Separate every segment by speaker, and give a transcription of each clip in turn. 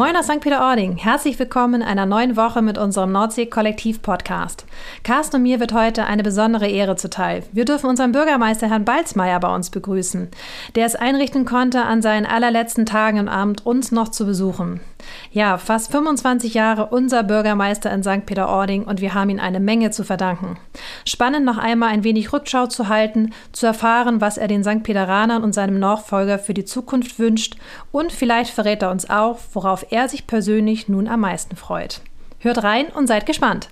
Speaker 1: Moin aus St. Peter-Ording. Herzlich willkommen in einer neuen Woche mit unserem Nordsee-Kollektiv-Podcast. Carsten und mir wird heute eine besondere Ehre zuteil. Wir dürfen unseren Bürgermeister Herrn Balzmeier bei uns begrüßen, der es einrichten konnte, an seinen allerletzten Tagen im Amt uns noch zu besuchen. Ja, fast 25 Jahre unser Bürgermeister in St. Peter-Ording und wir haben ihm eine Menge zu verdanken. Spannend noch einmal ein wenig Rückschau zu halten, zu erfahren, was er den St. Peteranern und seinem Nachfolger für die Zukunft wünscht und vielleicht verrät er uns auch, worauf er sich persönlich nun am meisten freut. Hört rein und seid gespannt.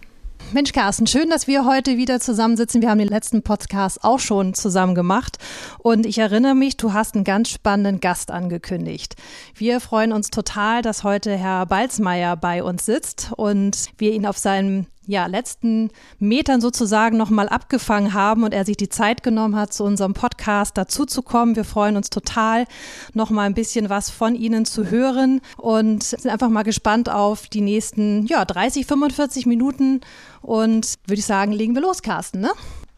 Speaker 1: Mensch, Carsten, schön, dass wir heute wieder zusammensitzen. Wir haben den letzten Podcast auch schon zusammen gemacht. Und ich erinnere mich, du hast einen ganz spannenden Gast angekündigt. Wir freuen uns total, dass heute Herr Balzmeier bei uns sitzt und wir ihn auf seinem ja, letzten Metern sozusagen nochmal abgefangen haben und er sich die Zeit genommen hat, zu unserem Podcast dazuzukommen. Wir freuen uns total, nochmal ein bisschen was von Ihnen zu hören und sind einfach mal gespannt auf die nächsten ja, 30, 45 Minuten und würde ich sagen, legen wir los, Carsten, ne?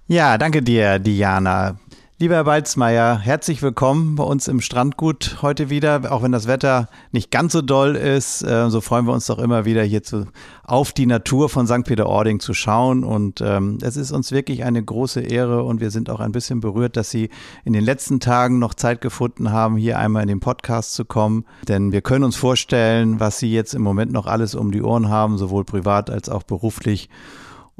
Speaker 2: Ja, danke dir, Diana. Lieber Herr Balzmeier, herzlich willkommen bei uns im Strandgut heute wieder. Auch wenn das Wetter nicht ganz so doll ist, äh, so freuen wir uns doch immer wieder hier zu, auf die Natur von St. Peter-Ording zu schauen. Und ähm, es ist uns wirklich eine große Ehre und wir sind auch ein bisschen berührt, dass Sie in den letzten Tagen noch Zeit gefunden haben, hier einmal in den Podcast zu kommen. Denn wir können uns vorstellen, was Sie jetzt im Moment noch alles um die Ohren haben, sowohl privat als auch beruflich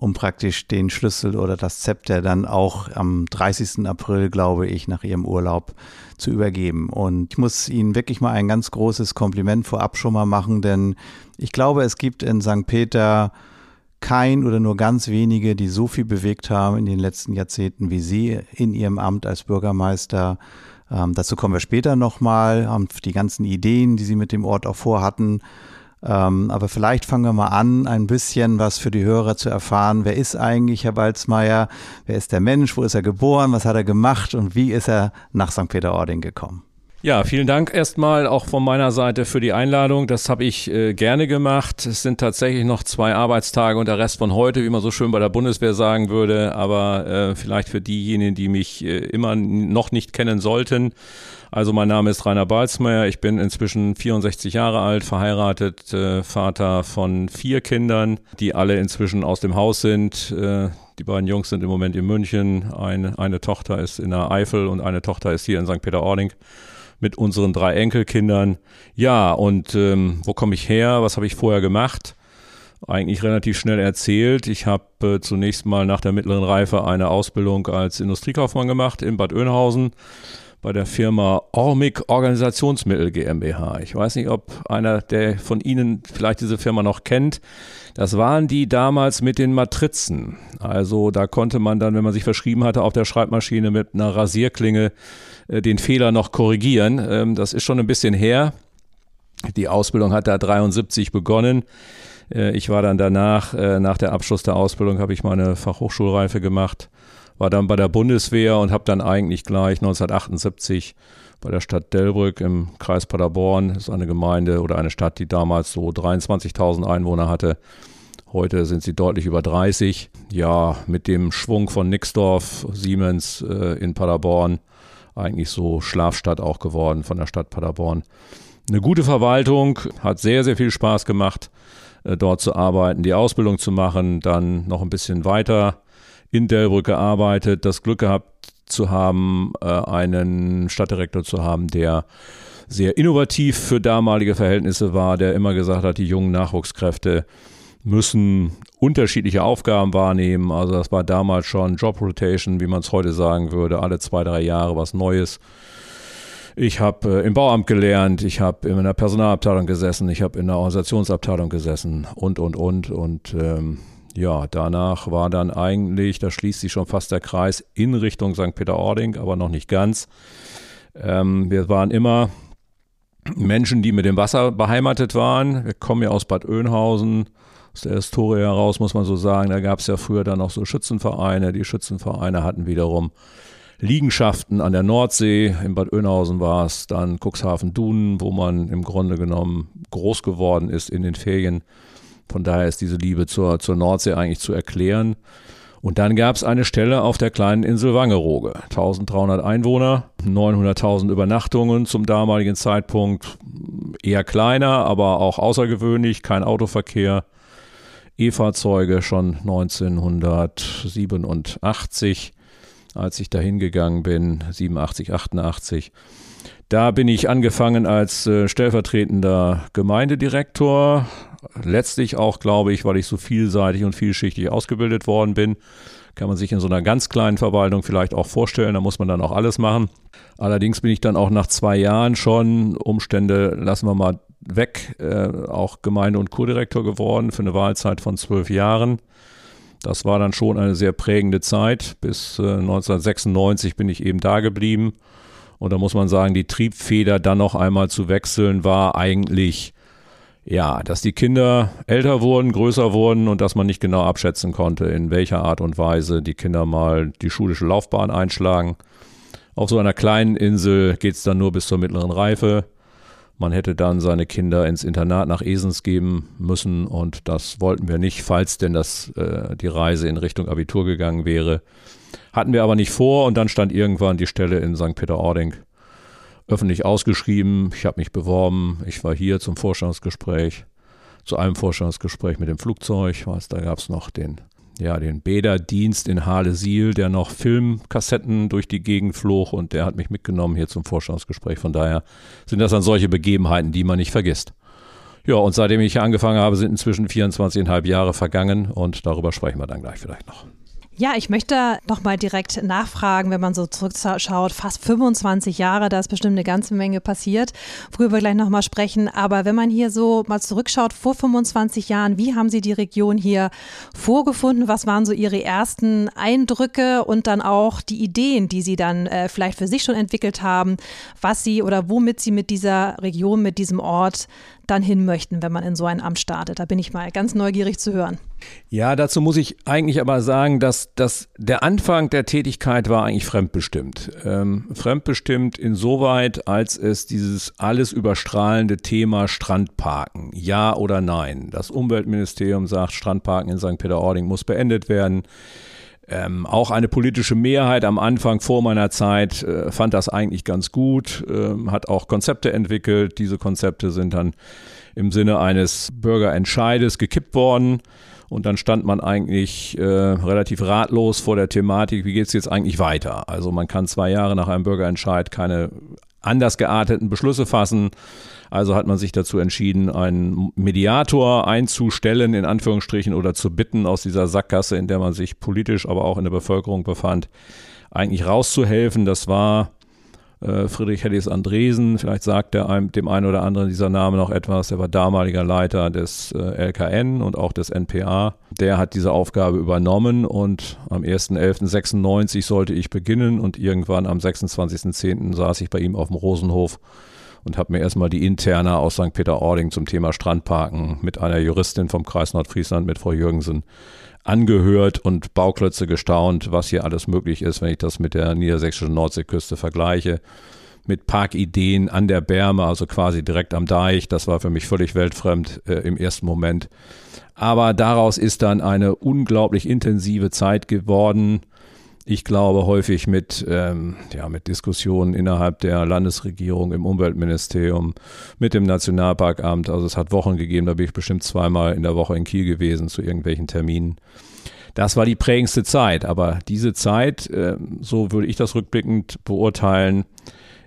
Speaker 2: um praktisch den Schlüssel oder das Zepter dann auch am 30. April, glaube ich, nach ihrem Urlaub zu übergeben. Und ich muss Ihnen wirklich mal ein ganz großes Kompliment vorab schon mal machen, denn ich glaube, es gibt in St. Peter kein oder nur ganz wenige, die so viel bewegt haben in den letzten Jahrzehnten wie Sie in Ihrem Amt als Bürgermeister. Ähm, dazu kommen wir später nochmal, die ganzen Ideen, die Sie mit dem Ort auch vorhatten. Ähm, aber vielleicht fangen wir mal an, ein bisschen was für die Hörer zu erfahren. Wer ist eigentlich Herr Balzmeier? Wer ist der Mensch? Wo ist er geboren? Was hat er gemacht? Und wie ist er nach St. Peter-Ording gekommen?
Speaker 3: Ja, vielen Dank erstmal auch von meiner Seite für die Einladung. Das habe ich äh, gerne gemacht. Es sind tatsächlich noch zwei Arbeitstage und der Rest von heute, wie man so schön bei der Bundeswehr sagen würde. Aber äh, vielleicht für diejenigen, die mich äh, immer noch nicht kennen sollten. Also mein Name ist Rainer Balzmeier. Ich bin inzwischen 64 Jahre alt, verheiratet, äh, Vater von vier Kindern, die alle inzwischen aus dem Haus sind. Äh, die beiden Jungs sind im Moment in München. Eine, eine Tochter ist in der Eifel und eine Tochter ist hier in St. Peter-Ording mit unseren drei Enkelkindern. Ja, und ähm, wo komme ich her? Was habe ich vorher gemacht? Eigentlich relativ schnell erzählt. Ich habe äh, zunächst mal nach der mittleren Reife eine Ausbildung als Industriekaufmann gemacht in Bad Oeynhausen bei der Firma Ormic Organisationsmittel GmbH. Ich weiß nicht, ob einer der von Ihnen vielleicht diese Firma noch kennt. Das waren die damals mit den Matrizen. Also da konnte man dann, wenn man sich verschrieben hatte, auf der Schreibmaschine mit einer Rasierklinge den Fehler noch korrigieren. Ähm, das ist schon ein bisschen her. Die Ausbildung hat da 73 begonnen. Äh, ich war dann danach, äh, nach der Abschluss der Ausbildung, habe ich meine Fachhochschulreife gemacht, war dann bei der Bundeswehr und habe dann eigentlich gleich 1978 bei der Stadt Delbrück im Kreis Paderborn, das ist eine Gemeinde oder eine Stadt, die damals so 23.000 Einwohner hatte. Heute sind sie deutlich über 30. Ja, mit dem Schwung von Nixdorf, Siemens äh, in Paderborn eigentlich so Schlafstadt auch geworden von der Stadt Paderborn. Eine gute Verwaltung, hat sehr, sehr viel Spaß gemacht, äh, dort zu arbeiten, die Ausbildung zu machen, dann noch ein bisschen weiter in Delbrück gearbeitet, das Glück gehabt zu haben, äh, einen Stadtdirektor zu haben, der sehr innovativ für damalige Verhältnisse war, der immer gesagt hat, die jungen Nachwuchskräfte müssen unterschiedliche Aufgaben wahrnehmen. Also das war damals schon Job Rotation, wie man es heute sagen würde, alle zwei, drei Jahre was Neues. Ich habe äh, im Bauamt gelernt, ich habe in einer Personalabteilung gesessen, ich habe in einer Organisationsabteilung gesessen und, und, und. Und ähm, ja, danach war dann eigentlich, da schließt sich schon fast der Kreis in Richtung St. Peter-Ording, aber noch nicht ganz. Ähm, wir waren immer Menschen, die mit dem Wasser beheimatet waren. Wir kommen ja aus Bad Oeynhausen, aus der Historie heraus, muss man so sagen. Da gab es ja früher dann noch so Schützenvereine. Die Schützenvereine hatten wiederum Liegenschaften an der Nordsee. In Bad Oeynhausen war es dann Cuxhaven-Dunen, wo man im Grunde genommen groß geworden ist in den Ferien. Von daher ist diese Liebe zur, zur Nordsee eigentlich zu erklären. Und dann gab es eine Stelle auf der kleinen Insel Wangerooge. 1300 Einwohner, 900.000 Übernachtungen zum damaligen Zeitpunkt. Eher kleiner, aber auch außergewöhnlich, kein Autoverkehr. E-Fahrzeuge schon 1987, als ich da hingegangen bin, 87, 88. Da bin ich angefangen als äh, stellvertretender Gemeindedirektor. Letztlich auch, glaube ich, weil ich so vielseitig und vielschichtig ausgebildet worden bin. Kann man sich in so einer ganz kleinen Verwaltung vielleicht auch vorstellen. Da muss man dann auch alles machen. Allerdings bin ich dann auch nach zwei Jahren schon, Umstände lassen wir mal weg, äh, auch Gemeinde- und Kurdirektor geworden für eine Wahlzeit von zwölf Jahren. Das war dann schon eine sehr prägende Zeit. Bis äh, 1996 bin ich eben da geblieben und da muss man sagen, die Triebfeder dann noch einmal zu wechseln war eigentlich, ja, dass die Kinder älter wurden, größer wurden und dass man nicht genau abschätzen konnte, in welcher Art und Weise die Kinder mal die schulische Laufbahn einschlagen. Auf so einer kleinen Insel geht es dann nur bis zur mittleren Reife. Man hätte dann seine Kinder ins Internat nach Esens geben müssen und das wollten wir nicht, falls denn das, äh, die Reise in Richtung Abitur gegangen wäre. Hatten wir aber nicht vor und dann stand irgendwann die Stelle in St. Peter-Ording öffentlich ausgeschrieben. Ich habe mich beworben. Ich war hier zum Vorstellungsgespräch, zu einem Vorstellungsgespräch mit dem Flugzeug. Weiß, da gab es noch den, ja, den Bäderdienst in Halle-Siel, der noch Filmkassetten durch die Gegend flog und der hat mich mitgenommen hier zum Vorstellungsgespräch. Von daher sind das dann solche Begebenheiten, die man nicht vergisst. Ja, und seitdem ich hier angefangen habe, sind inzwischen 24,5 Jahre vergangen und darüber sprechen wir dann gleich vielleicht noch.
Speaker 1: Ja, ich möchte noch mal direkt nachfragen, wenn man so zurückschaut, fast 25 Jahre, da ist bestimmt eine ganze Menge passiert, worüber wir gleich noch mal sprechen. Aber wenn man hier so mal zurückschaut, vor 25 Jahren, wie haben Sie die Region hier vorgefunden? Was waren so Ihre ersten Eindrücke und dann auch die Ideen, die Sie dann äh, vielleicht für sich schon entwickelt haben, was Sie oder womit Sie mit dieser Region, mit diesem Ort dann hin möchten, wenn man in so ein Amt startet. Da bin ich mal ganz neugierig zu hören.
Speaker 3: Ja, dazu muss ich eigentlich aber sagen, dass, dass der Anfang der Tätigkeit war eigentlich fremdbestimmt. Ähm, fremdbestimmt insoweit, als es dieses alles überstrahlende Thema Strandparken, ja oder nein. Das Umweltministerium sagt, Strandparken in St. Peter-Ording muss beendet werden. Ähm, auch eine politische Mehrheit am Anfang vor meiner Zeit äh, fand das eigentlich ganz gut, äh, hat auch Konzepte entwickelt. Diese Konzepte sind dann im Sinne eines Bürgerentscheides gekippt worden. Und dann stand man eigentlich äh, relativ ratlos vor der Thematik, wie geht es jetzt eigentlich weiter? Also man kann zwei Jahre nach einem Bürgerentscheid keine anders gearteten Beschlüsse fassen. Also hat man sich dazu entschieden, einen Mediator einzustellen, in Anführungsstrichen, oder zu bitten, aus dieser Sackgasse, in der man sich politisch, aber auch in der Bevölkerung befand, eigentlich rauszuhelfen. Das war äh, Friedrich Hedis Andresen, vielleicht sagt er einem, dem einen oder anderen dieser Name noch etwas, er war damaliger Leiter des äh, LKN und auch des NPA. Der hat diese Aufgabe übernommen und am 1.11.96 sollte ich beginnen und irgendwann am 26.10. saß ich bei ihm auf dem Rosenhof und habe mir erstmal die Interne aus St. Peter-Ording zum Thema Strandparken mit einer Juristin vom Kreis Nordfriesland, mit Frau Jürgensen, angehört und Bauklötze gestaunt, was hier alles möglich ist, wenn ich das mit der niedersächsischen Nordseeküste vergleiche. Mit Parkideen an der Berme, also quasi direkt am Deich. Das war für mich völlig weltfremd äh, im ersten Moment. Aber daraus ist dann eine unglaublich intensive Zeit geworden, ich glaube, häufig mit, ähm, ja, mit Diskussionen innerhalb der Landesregierung, im Umweltministerium, mit dem Nationalparkamt. Also es hat Wochen gegeben, da bin ich bestimmt zweimal in der Woche in Kiel gewesen zu irgendwelchen Terminen. Das war die prägendste Zeit, aber diese Zeit, äh, so würde ich das rückblickend beurteilen,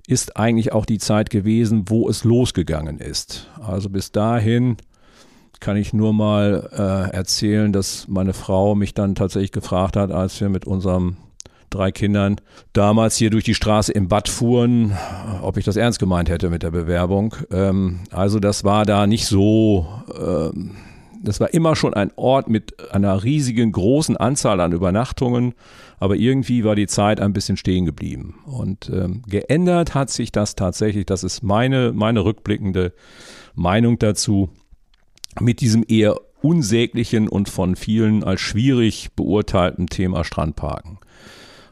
Speaker 3: ist eigentlich auch die Zeit gewesen, wo es losgegangen ist. Also bis dahin kann ich nur mal äh, erzählen, dass meine Frau mich dann tatsächlich gefragt hat, als wir mit unserem drei Kindern damals hier durch die Straße im Bad fuhren, ob ich das ernst gemeint hätte mit der Bewerbung. Ähm, also das war da nicht so, ähm, das war immer schon ein Ort mit einer riesigen, großen Anzahl an Übernachtungen, aber irgendwie war die Zeit ein bisschen stehen geblieben. Und ähm, geändert hat sich das tatsächlich, das ist meine, meine rückblickende Meinung dazu, mit diesem eher unsäglichen und von vielen als schwierig beurteilten Thema Strandparken.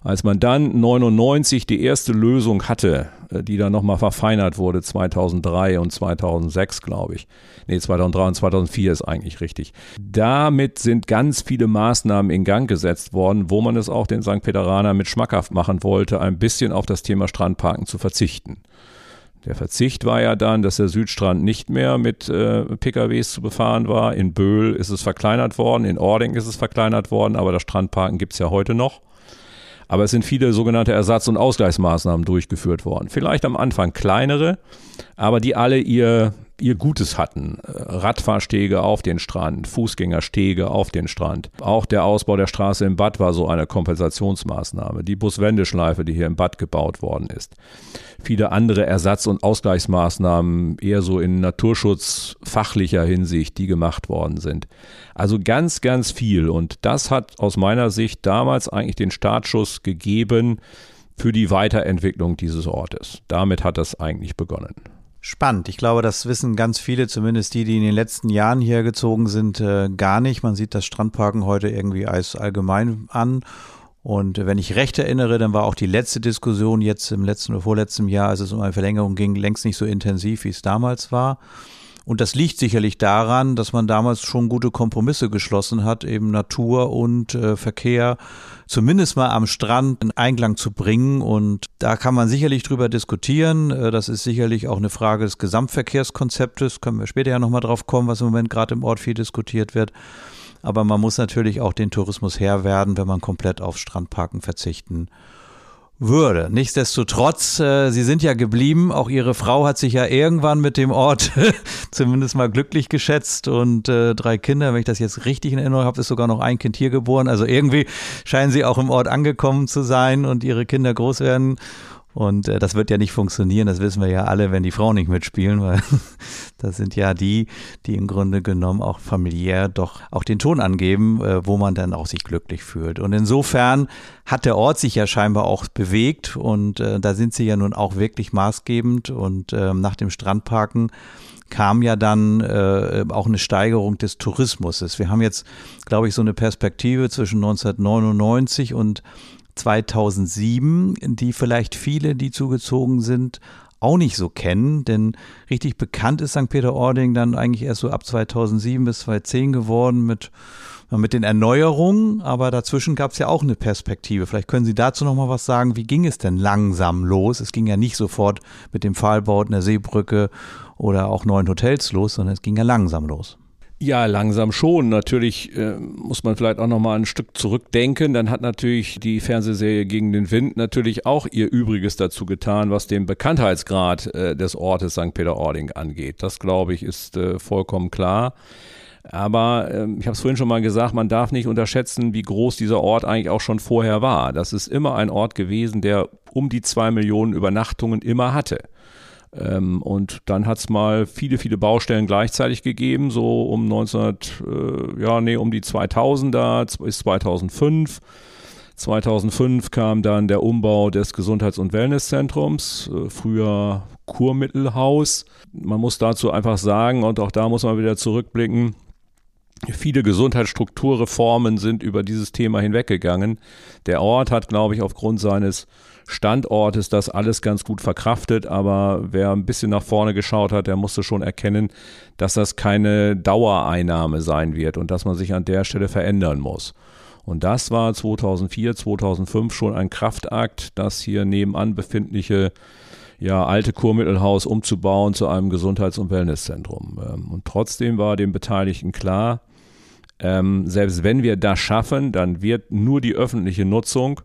Speaker 3: Als man dann 99 die erste Lösung hatte, äh, die dann nochmal verfeinert wurde, 2003 und 2006, glaube ich. Nee, 2003 und 2004 ist eigentlich richtig. Damit sind ganz viele Maßnahmen in Gang gesetzt worden, wo man es auch den St. Peteranern mit schmackhaft machen wollte, ein bisschen auf das Thema Strandparken zu verzichten. Der Verzicht war ja dann, dass der Südstrand nicht mehr mit äh, PKWs zu befahren war. In Böhl ist es verkleinert worden, in Ording ist es verkleinert worden, aber das Strandparken gibt es ja heute noch. Aber es sind viele sogenannte Ersatz- und Ausgleichsmaßnahmen durchgeführt worden. Vielleicht am Anfang kleinere, aber die alle ihr, ihr Gutes hatten. Radfahrstege auf den Strand, Fußgängerstege auf den Strand. Auch der Ausbau der Straße im Bad war so eine Kompensationsmaßnahme. Die Buswendeschleife, die hier im Bad gebaut worden ist. Viele andere Ersatz- und Ausgleichsmaßnahmen, eher so in naturschutzfachlicher Hinsicht, die gemacht worden sind. Also ganz, ganz viel. Und das hat aus meiner Sicht damals eigentlich den Startschuss gegeben für die Weiterentwicklung dieses Ortes. Damit hat das eigentlich begonnen.
Speaker 2: Spannend. Ich glaube, das wissen ganz viele, zumindest die, die in den letzten Jahren hier gezogen sind, äh, gar nicht. Man sieht das Strandparken heute irgendwie als allgemein an. Und wenn ich recht erinnere, dann war auch die letzte Diskussion jetzt im letzten oder vorletzten Jahr, als es um eine Verlängerung ging, längst nicht so intensiv, wie es damals war. Und das liegt sicherlich daran, dass man damals schon gute Kompromisse geschlossen hat, eben Natur und äh, Verkehr zumindest mal am Strand in Einklang zu bringen. Und da kann man sicherlich drüber diskutieren. Äh, das ist sicherlich auch eine Frage des Gesamtverkehrskonzeptes. Können wir später ja nochmal drauf kommen, was im Moment gerade im Ort viel diskutiert wird. Aber man muss natürlich auch den Tourismus Herr werden, wenn man komplett auf Strandparken verzichten würde. Nichtsdestotrotz, äh, Sie sind ja geblieben. Auch Ihre Frau hat sich ja irgendwann mit dem Ort zumindest mal glücklich geschätzt und äh, drei Kinder, wenn ich das jetzt richtig in Erinnerung habe, ist sogar noch ein Kind hier geboren. Also irgendwie scheinen Sie auch im Ort angekommen zu sein und Ihre Kinder groß werden. Und äh, das wird ja nicht funktionieren, das wissen wir ja alle, wenn die Frauen nicht mitspielen, weil das sind ja die, die im Grunde genommen auch familiär doch auch den Ton angeben, äh, wo man dann auch sich glücklich fühlt. Und insofern hat der Ort sich ja scheinbar auch bewegt und äh, da sind sie ja nun auch wirklich maßgebend. Und äh, nach dem Strandparken kam ja dann äh, auch eine Steigerung des Tourismus. Wir haben jetzt, glaube ich, so eine Perspektive zwischen 1999 und 2007, die vielleicht viele, die zugezogen sind, auch nicht so kennen, denn richtig bekannt ist St. Peter-Ording dann eigentlich erst so ab 2007 bis 2010 geworden mit, mit den Erneuerungen, aber dazwischen gab es ja auch eine Perspektive. Vielleicht können Sie dazu noch mal was sagen, wie ging es denn langsam los? Es ging ja nicht sofort mit dem Pfahlbauten der Seebrücke oder auch neuen Hotels los, sondern es ging ja langsam los.
Speaker 3: Ja, langsam schon. Natürlich äh, muss man vielleicht auch noch mal ein Stück zurückdenken. Dann hat natürlich die Fernsehserie Gegen den Wind natürlich auch ihr Übriges dazu getan, was den Bekanntheitsgrad äh, des Ortes St. Peter-Ording angeht. Das, glaube ich, ist äh, vollkommen klar. Aber äh, ich habe es vorhin schon mal gesagt, man darf nicht unterschätzen, wie groß dieser Ort eigentlich auch schon vorher war. Das ist immer ein Ort gewesen, der um die zwei Millionen Übernachtungen immer hatte. Ähm, und dann hat es mal viele, viele Baustellen gleichzeitig gegeben, so um 19, äh, ja, nee, um die 2000er bis 2005. 2005 kam dann der Umbau des Gesundheits- und Wellnesszentrums, äh, früher Kurmittelhaus. Man muss dazu einfach sagen, und auch da muss man wieder zurückblicken, Viele Gesundheitsstrukturreformen sind über dieses Thema hinweggegangen. Der Ort hat, glaube ich, aufgrund seines Standortes das alles ganz gut verkraftet, aber wer ein bisschen nach vorne geschaut hat, der musste schon erkennen, dass das keine Dauereinnahme sein wird und dass man sich an der Stelle verändern muss. Und das war 2004, 2005 schon ein Kraftakt, das hier nebenan befindliche ja, alte Kurmittelhaus umzubauen zu einem Gesundheits- und Wellnesszentrum. Ähm, und trotzdem war den Beteiligten klar, ähm, selbst wenn wir das schaffen, dann wird nur die öffentliche Nutzung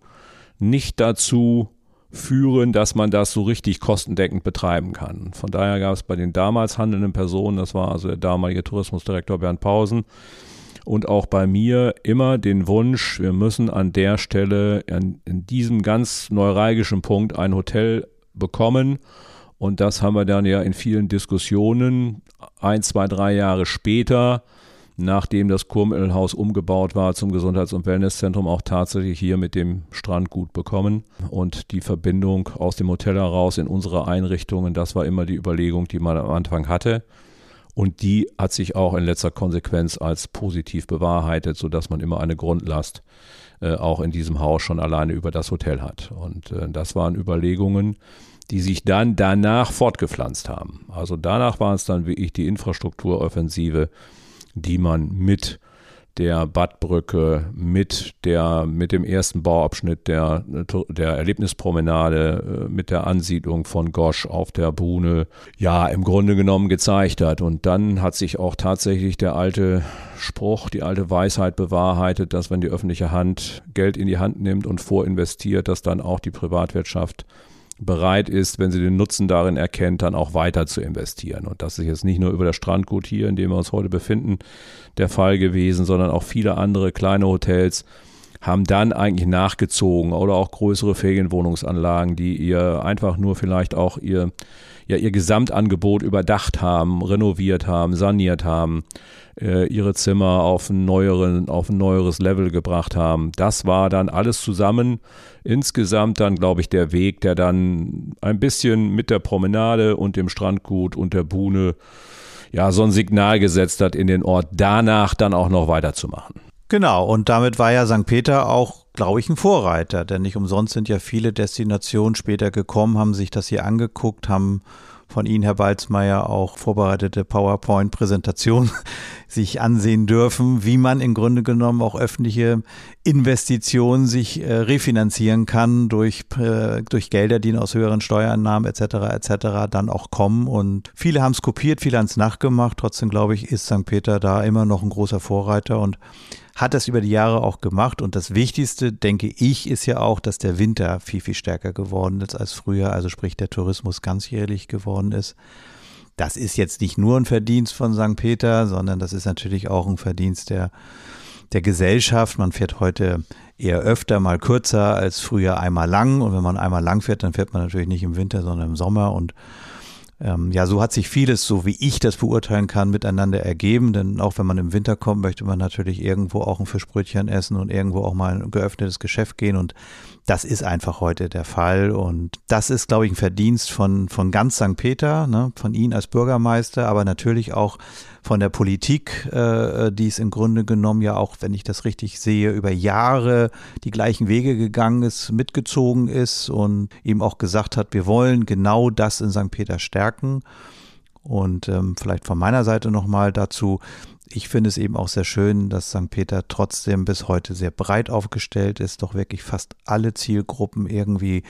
Speaker 3: nicht dazu führen, dass man das so richtig kostendeckend betreiben kann. Von daher gab es bei den damals handelnden Personen, das war also der damalige Tourismusdirektor Bernd Pausen, und auch bei mir immer den Wunsch, wir müssen an der Stelle, in, in diesem ganz neuralgischen Punkt ein Hotel bekommen. Und das haben wir dann ja in vielen Diskussionen ein, zwei, drei Jahre später nachdem das Kurmittelhaus umgebaut war zum Gesundheits- und Wellnesszentrum, auch tatsächlich hier mit dem Strandgut bekommen. Und die Verbindung aus dem Hotel heraus in unsere Einrichtungen, das war immer die Überlegung, die man am Anfang hatte. Und die hat sich auch in letzter Konsequenz als positiv bewahrheitet, sodass man immer eine Grundlast äh, auch in diesem Haus schon alleine über das Hotel hat. Und äh, das waren Überlegungen, die sich dann danach fortgepflanzt haben. Also danach war es dann wirklich die Infrastrukturoffensive, die man mit der Badbrücke mit der mit dem ersten Bauabschnitt der der Erlebnispromenade äh, mit der Ansiedlung von Gosch auf der Buhne ja im Grunde genommen gezeigt hat. Und dann hat sich auch tatsächlich der alte Spruch, die alte Weisheit bewahrheitet, dass wenn die öffentliche Hand Geld in die Hand nimmt und vorinvestiert, dass dann auch die Privatwirtschaft bereit ist, wenn sie den Nutzen darin erkennt, dann auch weiter zu investieren. Und das ist jetzt nicht nur über das Strandgut hier, in dem wir uns heute befinden, der Fall gewesen, sondern auch viele andere kleine Hotels haben dann eigentlich nachgezogen oder auch größere Ferienwohnungsanlagen, die ihr einfach nur vielleicht auch ihr, ja, ihr Gesamtangebot überdacht haben, renoviert haben, saniert haben, äh, ihre Zimmer auf ein, neueren, auf ein neueres Level gebracht haben. Das war dann alles zusammen insgesamt dann, glaube ich, der Weg, der dann ein bisschen mit der Promenade und dem Strandgut und der Buhne ja so ein Signal gesetzt hat in den Ort, danach dann auch noch weiterzumachen.
Speaker 2: Genau, und damit war ja St. Peter auch, glaube ich, ein Vorreiter, denn nicht umsonst sind ja viele Destinationen später gekommen, haben sich das hier angeguckt, haben von Ihnen, Herr Balzmeier, auch vorbereitete PowerPoint-Präsentation sich ansehen dürfen, wie man im Grunde genommen auch öffentliche Investitionen sich äh, refinanzieren kann durch, äh, durch Gelder, die aus höheren Steuereinnahmen etc. etc. dann auch kommen. Und viele haben es kopiert, viele haben es nachgemacht. Trotzdem glaube ich, ist St. Peter da immer noch ein großer Vorreiter und hat das über die Jahre auch gemacht. Und das Wichtigste, denke ich, ist ja auch, dass der Winter viel, viel stärker geworden ist als früher. Also sprich, der Tourismus ganzjährlich geworden ist. Das ist jetzt nicht nur ein Verdienst von St. Peter, sondern das ist natürlich auch ein Verdienst der, der Gesellschaft. Man fährt heute eher öfter, mal kürzer als früher einmal lang. Und wenn man einmal lang fährt, dann fährt man natürlich nicht im Winter, sondern im Sommer. Und ähm, ja, so hat sich vieles, so wie ich das beurteilen kann, miteinander ergeben. Denn auch wenn man im Winter kommt, möchte man natürlich irgendwo auch ein Fischbrötchen essen und irgendwo auch mal ein geöffnetes Geschäft gehen. Und das ist einfach heute der Fall. Und das ist, glaube ich, ein Verdienst von, von ganz St. Peter, ne, von Ihnen als Bürgermeister, aber natürlich auch von der Politik, äh, die es im Grunde genommen ja auch, wenn ich das richtig sehe, über Jahre die gleichen Wege gegangen ist, mitgezogen ist und eben auch gesagt hat, wir wollen genau das in St. Peter stärken. Und ähm, vielleicht von meiner Seite nochmal dazu, ich finde es eben auch sehr schön, dass St. Peter trotzdem bis heute sehr breit aufgestellt ist, doch wirklich fast alle Zielgruppen irgendwie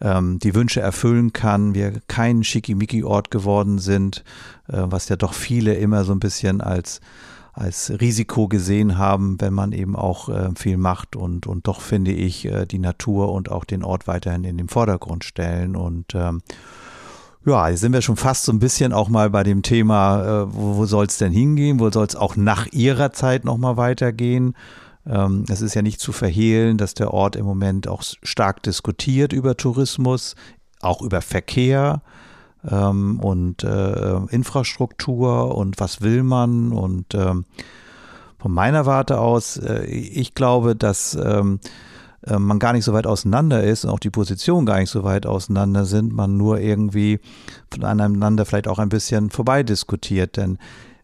Speaker 2: ähm, die Wünsche erfüllen kann, wir kein Schickimicki-Ort geworden sind, äh, was ja doch viele immer so ein bisschen als als Risiko gesehen haben, wenn man eben auch äh, viel macht und, und doch finde ich äh, die Natur und auch den Ort weiterhin in den Vordergrund stellen und ähm, ja, jetzt sind wir schon fast so ein bisschen auch mal bei dem Thema, äh, wo, wo soll es denn hingehen, wo soll es auch nach Ihrer Zeit nochmal weitergehen. Ähm, es ist ja nicht zu verhehlen, dass der Ort im Moment auch stark diskutiert über Tourismus, auch über Verkehr ähm, und äh, Infrastruktur und was will man. Und ähm, von meiner Warte aus, äh, ich glaube, dass ähm, äh, man gar nicht so weit auseinander ist und auch die Positionen gar nicht so weit auseinander sind, man nur irgendwie voneinander vielleicht auch ein bisschen vorbei diskutiert. Denn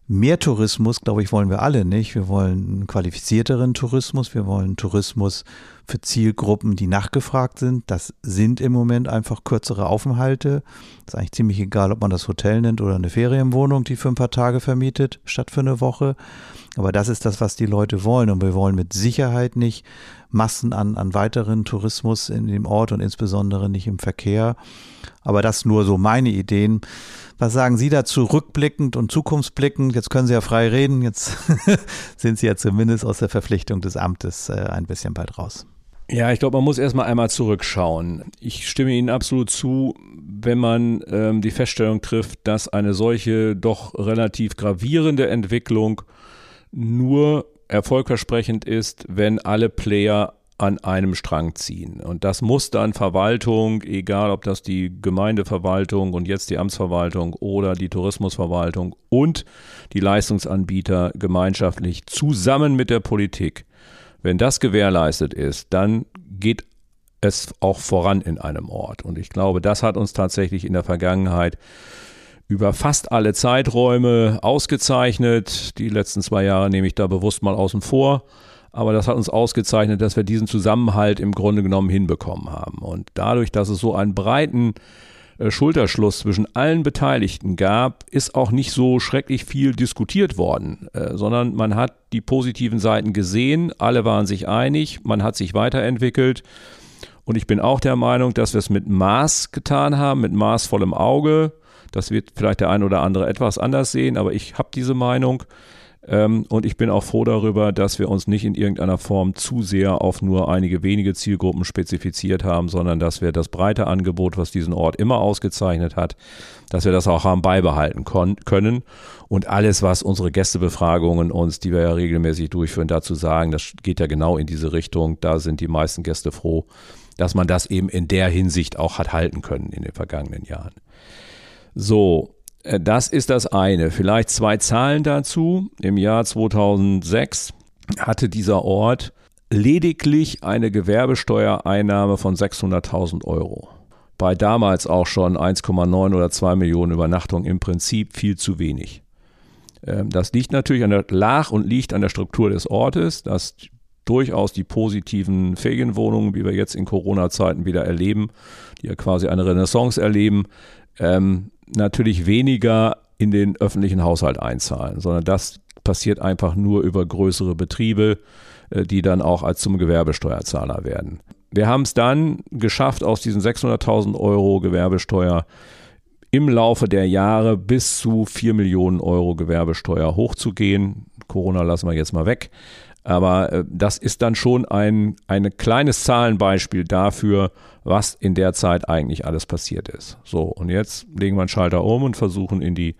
Speaker 2: Mehr Tourismus, glaube ich, wollen wir alle nicht. Wir wollen einen qualifizierteren Tourismus. Wir wollen Tourismus für Zielgruppen, die nachgefragt sind. Das sind im Moment einfach kürzere Aufenthalte. Ist eigentlich ziemlich egal, ob man das Hotel nennt oder eine Ferienwohnung, die für ein paar Tage vermietet, statt für eine Woche. Aber das ist das, was die Leute wollen. Und wir wollen mit Sicherheit nicht Massen an, an weiteren Tourismus in dem Ort und insbesondere nicht im Verkehr. Aber das nur so meine Ideen. Was sagen Sie dazu rückblickend und zukunftsblickend? Jetzt können Sie ja frei reden. Jetzt sind Sie ja zumindest aus der Verpflichtung des Amtes äh, ein bisschen bald raus.
Speaker 3: Ja, ich glaube, man muss erstmal einmal zurückschauen. Ich stimme Ihnen absolut zu, wenn man ähm, die Feststellung trifft, dass eine solche doch relativ gravierende Entwicklung nur erfolgversprechend ist, wenn alle Player an einem Strang ziehen. Und das muss dann Verwaltung, egal ob das die Gemeindeverwaltung und jetzt die Amtsverwaltung oder die Tourismusverwaltung und die Leistungsanbieter gemeinschaftlich zusammen mit der Politik, wenn das gewährleistet ist, dann geht es auch voran in einem Ort. Und ich glaube, das hat uns tatsächlich in der Vergangenheit über fast alle Zeiträume ausgezeichnet. Die letzten zwei Jahre nehme ich da bewusst mal außen vor. Aber das hat uns ausgezeichnet, dass wir diesen Zusammenhalt im Grunde genommen hinbekommen haben. Und dadurch, dass es so einen breiten äh, Schulterschluss zwischen allen Beteiligten gab, ist auch nicht so schrecklich viel diskutiert worden, äh, sondern man hat die positiven Seiten gesehen, alle waren sich einig, man hat sich weiterentwickelt. Und ich bin auch der Meinung, dass wir es mit Maß getan haben, mit maßvollem Auge. Das wird vielleicht der ein oder andere etwas anders sehen, aber ich habe diese Meinung. Ähm, und ich bin auch froh darüber, dass wir uns nicht in irgendeiner Form zu sehr auf nur einige wenige Zielgruppen spezifiziert haben, sondern dass wir das breite Angebot, was diesen Ort immer ausgezeichnet hat, dass wir das auch haben beibehalten können. Und alles, was unsere Gästebefragungen uns, die wir ja regelmäßig durchführen, dazu sagen, das geht ja genau in diese Richtung. Da sind die meisten Gäste froh, dass man das eben in der Hinsicht auch hat halten können in den vergangenen Jahren. So, das ist das eine. Vielleicht zwei Zahlen dazu. Im Jahr 2006 hatte dieser Ort lediglich eine Gewerbesteuereinnahme von 600.000 Euro. Bei damals auch schon 1,9 oder 2 Millionen Übernachtungen im Prinzip viel zu wenig. Ähm, das liegt natürlich an der, lag und liegt an der Struktur des Ortes, dass durchaus die positiven Ferienwohnungen, wie wir jetzt in Corona-Zeiten wieder erleben, die ja quasi eine Renaissance erleben, ähm, natürlich weniger in den öffentlichen Haushalt einzahlen, sondern das passiert einfach nur über größere Betriebe, äh, die dann auch als zum Gewerbesteuerzahler werden. Wir haben es dann geschafft, aus diesen 600.000 Euro Gewerbesteuer im Laufe der Jahre bis zu 4 Millionen Euro Gewerbesteuer hochzugehen. Corona lassen wir jetzt mal weg. Aber äh, das ist dann schon ein, ein kleines Zahlenbeispiel dafür, was in der Zeit eigentlich alles passiert ist. So, und jetzt legen wir einen Schalter um und versuchen in die,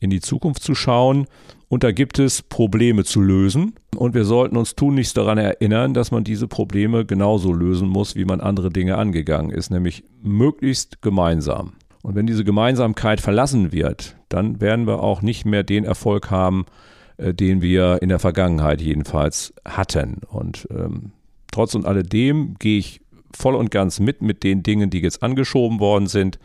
Speaker 3: in die Zukunft zu schauen. Und da gibt es Probleme zu lösen. Und wir sollten uns tunlichst daran erinnern, dass man diese Probleme genauso lösen muss, wie man andere Dinge angegangen ist, nämlich möglichst gemeinsam. Und wenn diese Gemeinsamkeit verlassen wird, dann werden wir auch nicht mehr den Erfolg haben, äh, den wir in der Vergangenheit jedenfalls hatten. Und ähm, trotz und alledem gehe ich voll und ganz mit mit den Dingen, die jetzt angeschoben worden sind,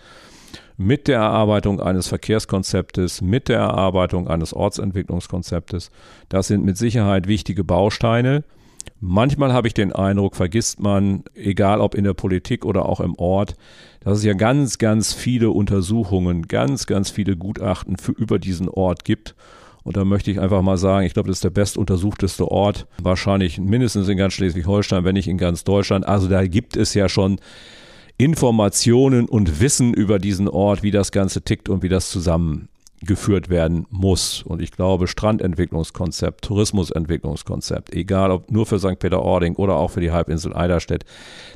Speaker 3: mit der Erarbeitung eines Verkehrskonzeptes, mit der Erarbeitung eines Ortsentwicklungskonzeptes. Das sind mit Sicherheit wichtige Bausteine. Manchmal habe ich den Eindruck, vergisst man, egal ob in der Politik oder auch im Ort, dass es ja ganz, ganz viele Untersuchungen, ganz, ganz viele Gutachten für über diesen Ort gibt und da möchte ich einfach mal sagen, ich glaube, das ist der bestuntersuchteste Ort, wahrscheinlich mindestens in ganz Schleswig-Holstein, wenn nicht in ganz Deutschland. Also da gibt es ja schon Informationen und Wissen über diesen Ort, wie das Ganze tickt und wie das zusammengeführt werden muss. Und ich glaube, Strandentwicklungskonzept, Tourismusentwicklungskonzept, egal ob nur für St. Peter-Ording oder auch für die Halbinsel Eiderstedt,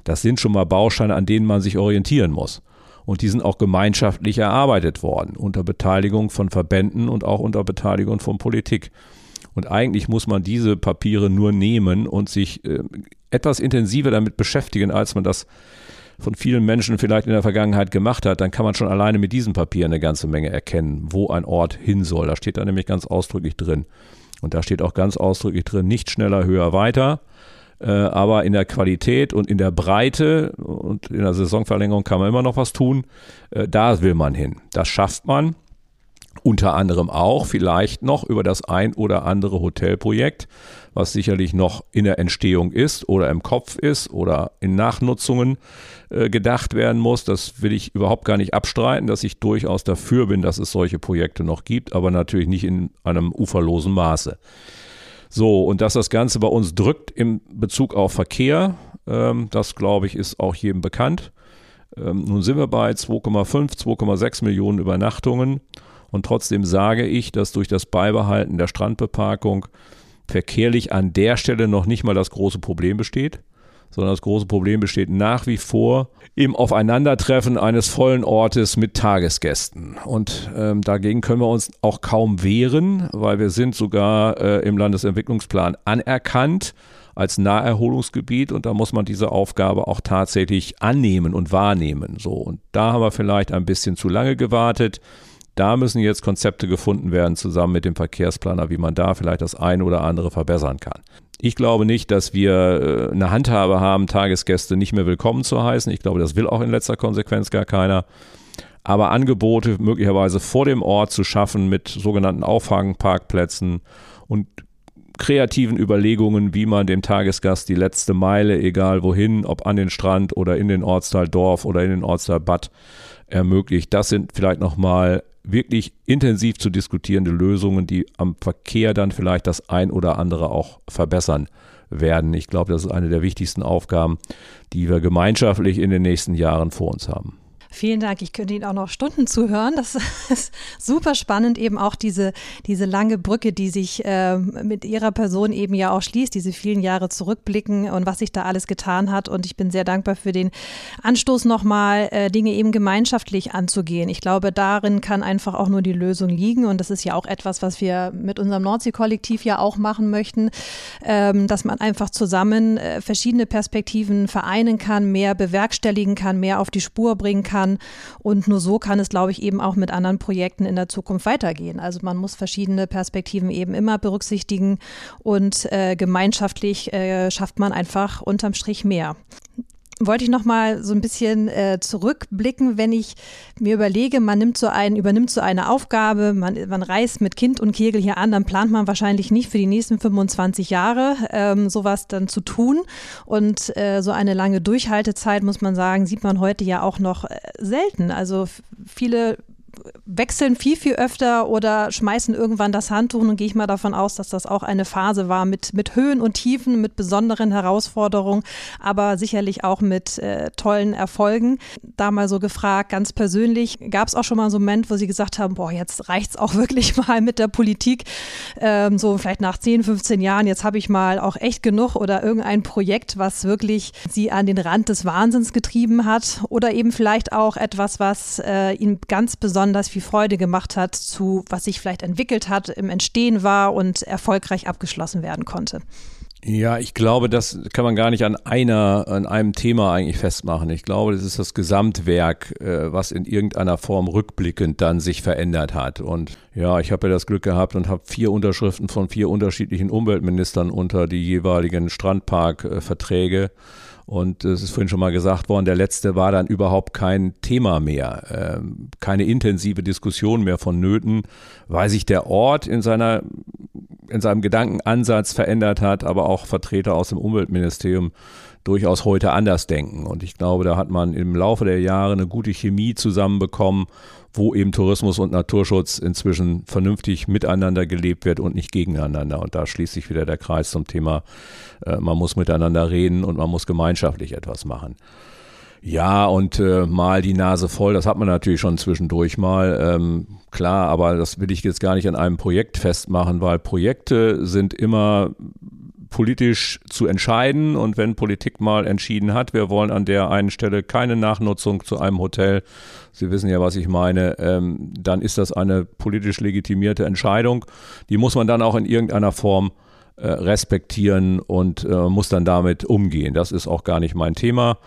Speaker 3: das sind schon mal Bausteine, an denen man sich orientieren muss. Und die sind auch gemeinschaftlich erarbeitet worden, unter Beteiligung von Verbänden und auch unter Beteiligung von Politik. Und eigentlich muss man diese Papiere nur nehmen und sich äh, etwas intensiver damit beschäftigen, als man das von vielen Menschen vielleicht in der Vergangenheit gemacht hat, dann kann man schon alleine mit diesem Papier eine ganze Menge erkennen, wo ein Ort hin soll. Da steht da nämlich ganz ausdrücklich drin. Und da steht auch ganz ausdrücklich drin, nicht schneller, höher, weiter, äh, aber in der Qualität und in der Breite und in der Saisonverlängerung kann man immer noch was tun. Äh, da will man hin. Das schafft man. Unter anderem auch vielleicht noch über das ein oder andere Hotelprojekt, was sicherlich noch in der Entstehung ist oder im Kopf ist oder in Nachnutzungen äh, gedacht werden muss. Das will ich überhaupt gar nicht abstreiten, dass ich durchaus dafür bin, dass es solche Projekte noch gibt, aber natürlich nicht in einem uferlosen Maße. So, und dass das Ganze bei uns drückt im Bezug auf Verkehr, ähm, das glaube ich, ist auch jedem bekannt. Ähm, nun sind wir bei 2,5, 2,6 Millionen Übernachtungen. Und trotzdem sage ich, dass durch das Beibehalten der Strandbeparkung verkehrlich an der Stelle noch nicht mal das große Problem besteht sondern das große Problem besteht nach wie vor im Aufeinandertreffen eines vollen Ortes mit Tagesgästen. Und ähm, dagegen können wir uns auch kaum wehren, weil wir sind sogar äh, im Landesentwicklungsplan anerkannt als Naherholungsgebiet und da muss man diese Aufgabe auch tatsächlich annehmen und wahrnehmen. So und da haben wir vielleicht ein bisschen zu lange gewartet. Da müssen jetzt Konzepte gefunden werden, zusammen mit dem Verkehrsplaner, wie man da vielleicht das eine oder andere verbessern kann. Ich glaube nicht, dass wir äh, eine Handhabe haben, Tagesgäste nicht mehr willkommen zu heißen. Ich glaube, das will auch in letzter Konsequenz gar keiner. aber Angebote möglicherweise vor dem Ort zu schaffen mit sogenannten Auffangparkplätzen und kreativen Überlegungen, wie man dem Tagesgast die letzte Meile, egal wohin, ob an den Strand oder in den Ortsteil Dorf oder in den Ortsteil Bad, ermöglicht. Das sind vielleicht nochmal wirklich intensiv zu diskutierende Lösungen, die am Verkehr dann vielleicht das ein oder andere auch verbessern werden. Ich glaube, das ist eine der wichtigsten Aufgaben, die wir gemeinschaftlich in den nächsten Jahren vor uns haben.
Speaker 1: Vielen Dank. Ich könnte Ihnen auch noch Stunden zuhören. Das ist super spannend, eben auch diese, diese lange Brücke, die sich äh, mit Ihrer Person eben ja auch schließt, diese vielen Jahre zurückblicken und was sich da alles getan hat. Und ich bin sehr dankbar für den Anstoß nochmal, äh, Dinge eben gemeinschaftlich anzugehen. Ich glaube, darin kann einfach auch nur die Lösung liegen. Und das ist ja auch etwas, was wir mit unserem Nordsee-Kollektiv ja auch machen möchten, ähm, dass man einfach zusammen äh, verschiedene Perspektiven vereinen kann, mehr bewerkstelligen kann, mehr auf die Spur bringen kann kann. Und nur so kann es, glaube ich, eben auch mit anderen Projekten in der Zukunft weitergehen. Also man muss verschiedene Perspektiven eben immer berücksichtigen und äh, gemeinschaftlich äh, schafft man einfach unterm Strich mehr wollte ich noch mal so ein bisschen äh, zurückblicken, wenn ich mir überlege, man nimmt so einen, übernimmt so eine Aufgabe, man, man reist mit Kind und Kegel hier an, dann plant man wahrscheinlich nicht für die nächsten 25 Jahre ähm, sowas dann zu tun. Und äh, so eine lange Durchhaltezeit, muss man sagen, sieht man heute ja auch noch äh, selten. Also viele wechseln viel, viel öfter oder schmeißen irgendwann das Handtuch und gehe ich mal davon aus, dass das auch eine Phase war mit, mit Höhen und Tiefen, mit besonderen Herausforderungen, aber sicherlich auch mit äh, tollen Erfolgen. Da mal so gefragt, ganz persönlich, gab es auch schon mal so einen Moment, wo Sie gesagt haben, boah, jetzt reicht es auch wirklich mal mit der Politik, ähm, so vielleicht nach 10, 15 Jahren, jetzt habe ich mal auch echt genug oder irgendein Projekt, was wirklich Sie an den Rand des Wahnsinns getrieben hat oder eben vielleicht auch etwas, was äh, Ihnen ganz besonders besonders viel Freude gemacht hat, zu was sich vielleicht entwickelt hat, im Entstehen war und erfolgreich abgeschlossen werden konnte.
Speaker 3: Ja, ich glaube, das kann man gar nicht an einer, an einem Thema eigentlich festmachen. Ich glaube, das ist das Gesamtwerk, äh, was in irgendeiner Form rückblickend dann sich verändert hat. Und ja, ich habe ja das Glück gehabt und habe vier Unterschriften von vier unterschiedlichen Umweltministern unter die jeweiligen Strandparkverträge. Äh, und es ist vorhin schon mal gesagt worden, der letzte war dann überhaupt kein Thema mehr, ähm, keine intensive Diskussion mehr von Nöten, weil sich der Ort in seiner in seinem Gedankenansatz verändert hat, aber auch Vertreter aus dem Umweltministerium durchaus heute anders denken. Und ich glaube, da hat man im Laufe der Jahre eine gute Chemie zusammenbekommen wo eben Tourismus und Naturschutz inzwischen vernünftig miteinander gelebt wird und nicht gegeneinander. Und da schließt sich wieder der Kreis zum Thema, äh, man muss miteinander reden und man muss gemeinschaftlich etwas machen. Ja, und äh, mal die Nase voll, das hat man natürlich schon zwischendurch mal. Ähm, klar, aber das will ich jetzt gar nicht an einem Projekt festmachen, weil Projekte sind immer politisch zu entscheiden. Und wenn Politik mal entschieden hat, wir wollen an der einen Stelle keine Nachnutzung zu einem Hotel, Sie wissen ja, was ich meine, ähm, dann ist das eine politisch legitimierte Entscheidung. Die muss man dann auch in irgendeiner Form äh, respektieren und äh, muss dann damit umgehen. Das ist auch gar nicht mein Thema.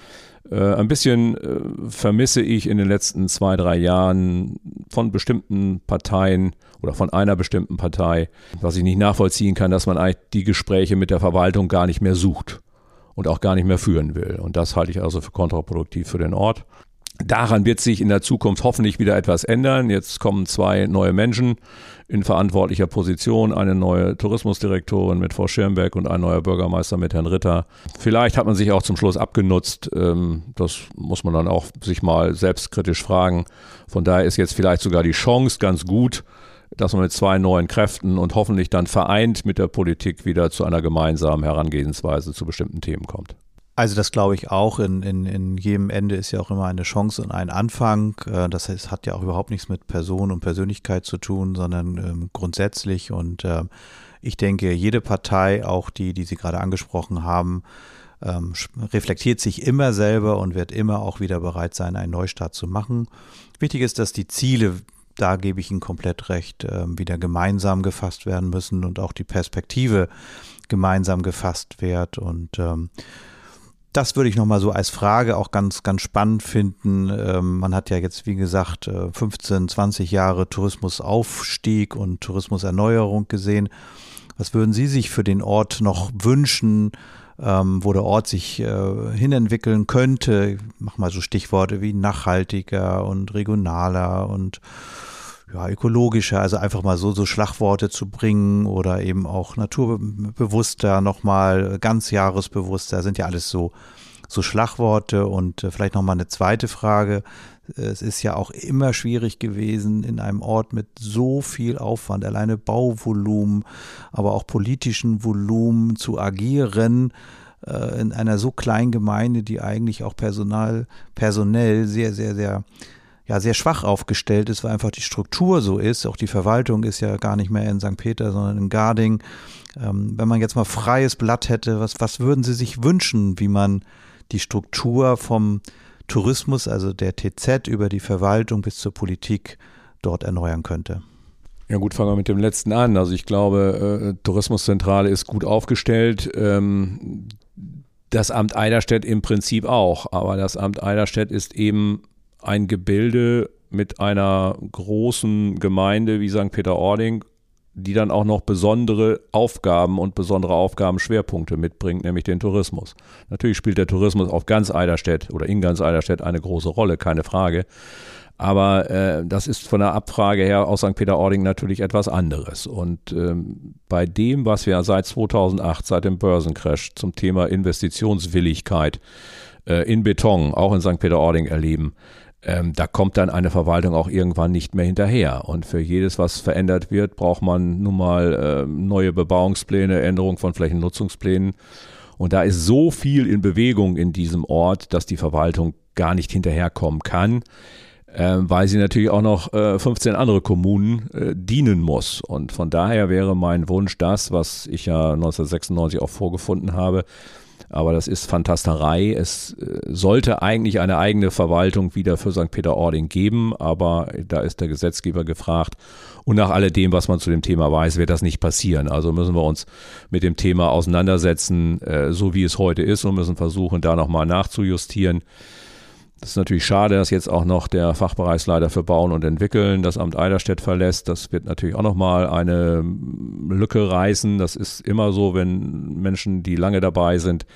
Speaker 3: Äh, ein bisschen äh, vermisse ich in den letzten zwei, drei Jahren von bestimmten Parteien oder von einer bestimmten Partei, was ich nicht nachvollziehen kann, dass man eigentlich die Gespräche mit der Verwaltung gar nicht mehr sucht und auch gar nicht mehr führen will. Und das halte ich also für kontraproduktiv für den Ort. Daran wird sich in der Zukunft hoffentlich wieder etwas ändern. Jetzt kommen zwei neue Menschen in verantwortlicher Position, eine neue Tourismusdirektorin mit Frau Schirmberg und ein neuer Bürgermeister mit Herrn Ritter. Vielleicht hat man sich auch zum Schluss abgenutzt. Ähm, das muss man dann auch sich mal selbstkritisch fragen. Von daher ist jetzt vielleicht sogar die Chance ganz gut, dass man mit zwei neuen Kräften und hoffentlich dann vereint mit der Politik wieder zu einer gemeinsamen Herangehensweise zu bestimmten Themen kommt.
Speaker 2: Also das glaube ich auch. In, in, in jedem Ende ist ja auch immer eine Chance und ein Anfang. Äh, das heißt, hat ja auch überhaupt nichts mit Person und Persönlichkeit zu tun, sondern ähm, grundsätzlich. Und äh, ich denke, jede Partei, auch die, die Sie gerade angesprochen haben, ähm, reflektiert sich immer selber und wird immer auch wieder bereit sein, einen Neustart zu machen. Wichtig ist, dass die Ziele, da gebe ich Ihnen komplett recht, äh, wieder gemeinsam gefasst werden müssen und auch die Perspektive gemeinsam gefasst wird. Und ähm, das würde ich nochmal so als Frage auch ganz, ganz spannend finden. Ähm, man hat ja jetzt, wie gesagt, 15, äh, 20 Jahre Tourismusaufstieg und Tourismuserneuerung gesehen. Was würden Sie sich für den Ort noch wünschen? Ähm, wo der Ort sich äh, hinentwickeln könnte. Ich mach mal so Stichworte wie nachhaltiger und regionaler und ja, ökologischer, also einfach mal so, so Schlagworte zu bringen oder eben auch naturbewusster, nochmal ganz jahresbewusster, sind ja alles so, so Schlagworte und äh, vielleicht nochmal eine zweite Frage. Es ist ja auch immer schwierig gewesen, in einem Ort mit so viel Aufwand, alleine Bauvolumen, aber auch politischen Volumen zu agieren äh, in einer so kleinen Gemeinde, die eigentlich auch personal, personell sehr, sehr, sehr ja sehr schwach aufgestellt ist, weil einfach die Struktur so ist. Auch die Verwaltung ist ja gar nicht mehr in St. Peter, sondern in Garding. Ähm, wenn man jetzt mal freies Blatt hätte, was, was würden Sie sich wünschen, wie man die Struktur vom Tourismus, also der TZ, über die Verwaltung bis zur Politik dort erneuern könnte?
Speaker 3: Ja gut, fangen wir mit dem letzten an. Also ich glaube, äh, Tourismuszentrale ist gut aufgestellt. Ähm, das Amt Eiderstedt im Prinzip auch, aber das Amt Eiderstedt ist eben ein Gebilde mit einer großen Gemeinde wie St. Peter-Ording, die dann auch noch besondere Aufgaben und besondere Aufgabenschwerpunkte mitbringt, nämlich den Tourismus. Natürlich spielt der Tourismus auf ganz Eiderstedt oder in ganz Eiderstedt eine große Rolle, keine Frage. Aber äh, das ist von der Abfrage her aus St. Peter-Ording natürlich etwas anderes. Und ähm, bei dem, was wir seit 2008, seit dem Börsencrash zum Thema Investitionswilligkeit äh, in Beton, auch in St. Peter-Ording erleben, ähm, da kommt dann eine Verwaltung auch irgendwann nicht mehr hinterher. Und für jedes, was verändert wird, braucht man nun mal äh, neue Bebauungspläne, Änderung von Flächennutzungsplänen. Und da ist so viel in Bewegung in diesem Ort, dass die Verwaltung gar nicht hinterherkommen kann, äh, weil sie natürlich auch noch äh, 15 andere Kommunen äh, dienen muss. Und von daher wäre mein Wunsch das, was ich ja 1996 auch vorgefunden habe, aber das ist Fantasterei. Es äh, sollte eigentlich eine eigene Verwaltung wieder für St. Peter-Ording geben, aber da ist der Gesetzgeber gefragt. Und nach alledem, was man zu dem Thema weiß, wird das nicht passieren. Also müssen wir uns mit dem Thema auseinandersetzen, äh, so wie es heute ist und müssen versuchen, da nochmal nachzujustieren. Das ist natürlich schade, dass jetzt auch noch der Fachbereichsleiter für Bauen und Entwickeln das Amt Eiderstedt verlässt. Das wird natürlich auch nochmal eine Lücke reißen. Das ist immer so, wenn Menschen, die lange dabei sind,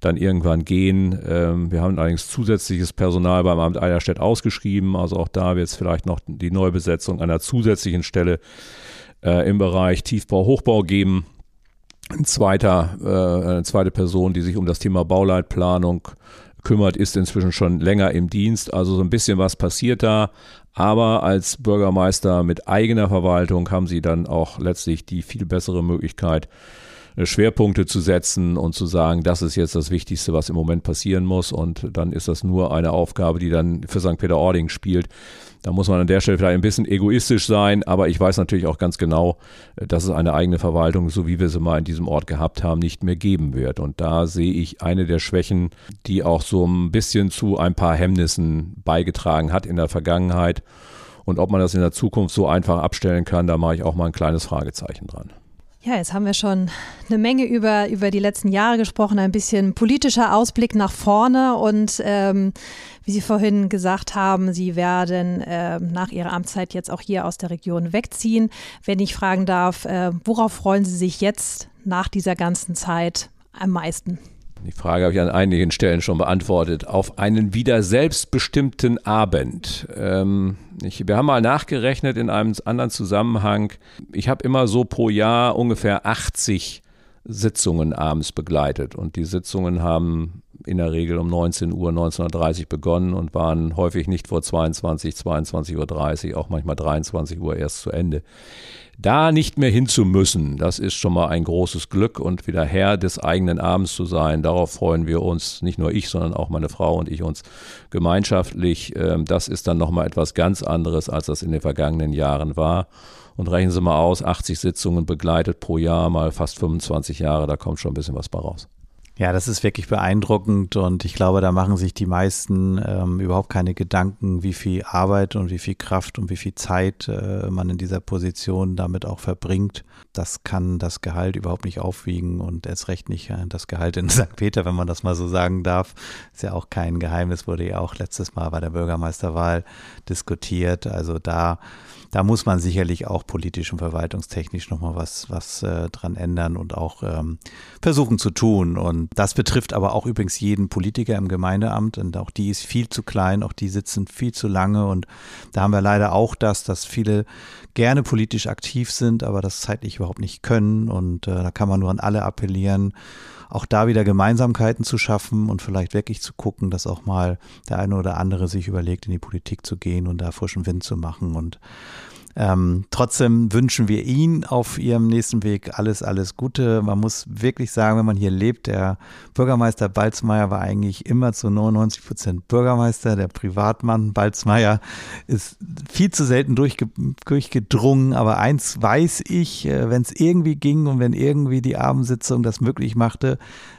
Speaker 3: dann irgendwann gehen. Ähm, wir haben allerdings zusätzliches Personal beim Amt Eiderstedt ausgeschrieben. Also auch da wird es vielleicht noch die Neubesetzung einer zusätzlichen Stelle äh, im Bereich Tiefbau, Hochbau geben. Ein zweiter, äh, eine zweite Person, die sich um das Thema Bauleitplanung kümmert, ist inzwischen schon länger im Dienst. Also so ein bisschen was passiert da. Aber als Bürgermeister mit eigener Verwaltung haben sie dann auch letztlich die viel bessere Möglichkeit, Schwerpunkte zu setzen und zu sagen, das ist jetzt das Wichtigste, was im Moment passieren muss. Und dann ist das nur eine Aufgabe, die dann für St. Peter-Ording spielt. Da muss man an der Stelle vielleicht ein bisschen egoistisch sein, aber ich weiß natürlich auch ganz genau, dass es eine eigene Verwaltung, so wie wir sie mal in diesem Ort gehabt haben, nicht mehr geben wird. Und da sehe ich eine der Schwächen, die auch so ein bisschen zu ein paar Hemmnissen beigetragen hat in der Vergangenheit. Und ob man das in der Zukunft so einfach abstellen kann, da mache ich auch mal ein kleines Fragezeichen dran.
Speaker 1: Ja, jetzt haben wir schon eine Menge über, über die letzten Jahre gesprochen, ein bisschen politischer Ausblick nach vorne und ähm, wie Sie vorhin gesagt haben, Sie werden äh, nach Ihrer Amtszeit jetzt auch hier aus der Region wegziehen. Wenn ich fragen darf, äh, worauf freuen Sie sich jetzt nach dieser ganzen Zeit am meisten?
Speaker 3: Die Frage habe ich an einigen Stellen schon beantwortet. Auf einen wieder selbstbestimmten Abend. Ähm, ich, wir haben mal nachgerechnet in einem anderen Zusammenhang. Ich habe immer so pro Jahr ungefähr 80 Sitzungen abends begleitet. Und die Sitzungen haben in der Regel um 19 Uhr, 19.30 Uhr begonnen und waren häufig nicht vor 22, 22.30 Uhr, auch manchmal 23 Uhr erst zu Ende. Da nicht mehr hinzumüssen, das ist schon mal ein großes Glück und wieder Herr des eigenen Abends zu sein, darauf freuen wir uns, nicht nur ich, sondern auch meine Frau und ich uns gemeinschaftlich. Ähm, das ist dann nochmal etwas ganz anderes, als das in den vergangenen Jahren war. Und rechnen Sie mal aus, 80 Sitzungen begleitet pro Jahr, mal fast 25 Jahre, da kommt schon ein bisschen was bei raus.
Speaker 2: Ja, das ist wirklich beeindruckend und ich glaube, da machen sich die meisten ähm, überhaupt keine Gedanken, wie viel Arbeit und wie viel Kraft und wie viel Zeit äh, man in dieser Position damit auch verbringt. Das kann das Gehalt überhaupt nicht aufwiegen und erst recht nicht äh, das Gehalt in St. Peter, wenn man das mal so sagen darf. Ist ja auch kein Geheimnis, wurde ja auch letztes Mal bei der Bürgermeisterwahl diskutiert. Also da da muss man sicherlich auch politisch und verwaltungstechnisch nochmal was, was äh, dran ändern und auch ähm, versuchen zu tun. Und das betrifft aber auch übrigens jeden Politiker im Gemeindeamt und auch die ist viel zu klein, auch die sitzen viel zu lange und da haben wir leider auch das, dass viele gerne politisch aktiv sind, aber das zeitlich überhaupt nicht können und äh, da kann man nur an alle appellieren, auch da wieder Gemeinsamkeiten zu schaffen und vielleicht wirklich zu gucken, dass auch mal der eine oder andere sich überlegt, in die Politik zu gehen und da frischen Wind zu machen und ähm, trotzdem wünschen wir Ihnen auf Ihrem nächsten Weg alles, alles Gute. Man muss wirklich sagen, wenn man hier lebt, der Bürgermeister Balzmeier war eigentlich immer zu 99 Prozent Bürgermeister. Der Privatmann Balzmeier ist viel zu selten durchge durchgedrungen. Aber eins weiß ich, äh, wenn es irgendwie ging und wenn irgendwie die Abendsitzung das möglich machte,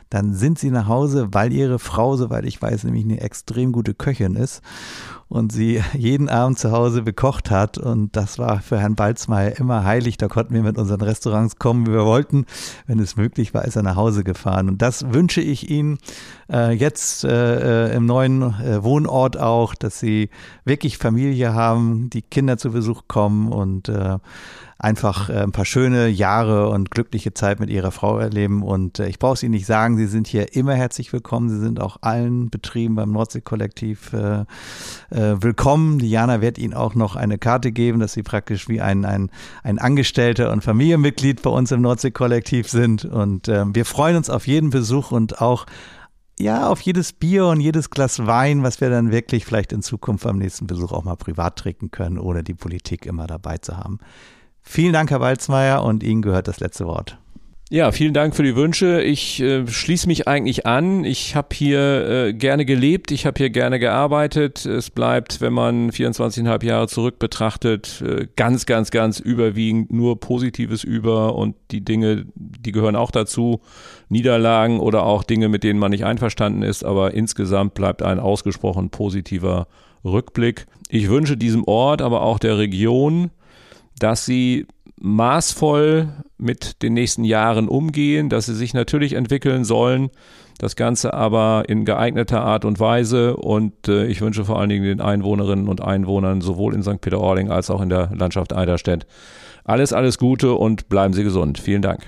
Speaker 2: dann sind sie nach Hause, weil ihre Frau, soweit ich weiß, nämlich eine extrem gute Köchin ist und sie jeden Abend zu Hause bekocht hat. Und das war für Herrn Balzmeier immer heilig. Da konnten wir mit unseren Restaurants kommen, wie wir wollten. Wenn es möglich war, ist er nach Hause gefahren. Und das wünsche ich Ihnen äh, jetzt äh, im neuen äh, Wohnort auch, dass Sie wirklich Familie haben, die Kinder zu Besuch kommen und äh, einfach äh, ein paar schöne Jahre und glückliche Zeit mit ihrer Frau erleben. Und äh, ich brauche es Ihnen nicht sagen, Sie sind hier immer herzlich willkommen. Sie sind auch allen Betrieben beim Nordsee-Kollektiv äh, äh, willkommen. Diana wird Ihnen auch noch eine Karte geben, dass Sie praktisch wie ein, ein, ein Angestellter und Familienmitglied bei uns im Nordsee-Kollektiv sind. Und äh, wir freuen uns auf jeden Besuch und auch ja, auf jedes Bier und jedes Glas Wein, was wir dann wirklich vielleicht in Zukunft am nächsten Besuch auch mal privat trinken können, ohne die Politik immer dabei zu haben. Vielen Dank, Herr Walzmeier, und Ihnen gehört das letzte Wort.
Speaker 3: Ja, vielen Dank für die Wünsche. Ich äh, schließe mich eigentlich an. Ich habe hier äh, gerne gelebt, ich habe hier gerne gearbeitet. Es bleibt, wenn man 24,5 Jahre zurück betrachtet, äh, ganz, ganz, ganz überwiegend nur Positives über und die Dinge, die gehören auch dazu. Niederlagen oder auch Dinge, mit denen man nicht einverstanden ist, aber insgesamt bleibt ein ausgesprochen positiver Rückblick. Ich wünsche diesem Ort, aber auch der Region, dass sie maßvoll mit den nächsten Jahren umgehen, dass sie sich natürlich entwickeln sollen, das Ganze aber in geeigneter Art und Weise. Und äh, ich wünsche vor allen Dingen den Einwohnerinnen und Einwohnern sowohl in St. Peter-Ording als auch in der Landschaft Eiderstedt alles, alles Gute und bleiben Sie gesund. Vielen Dank.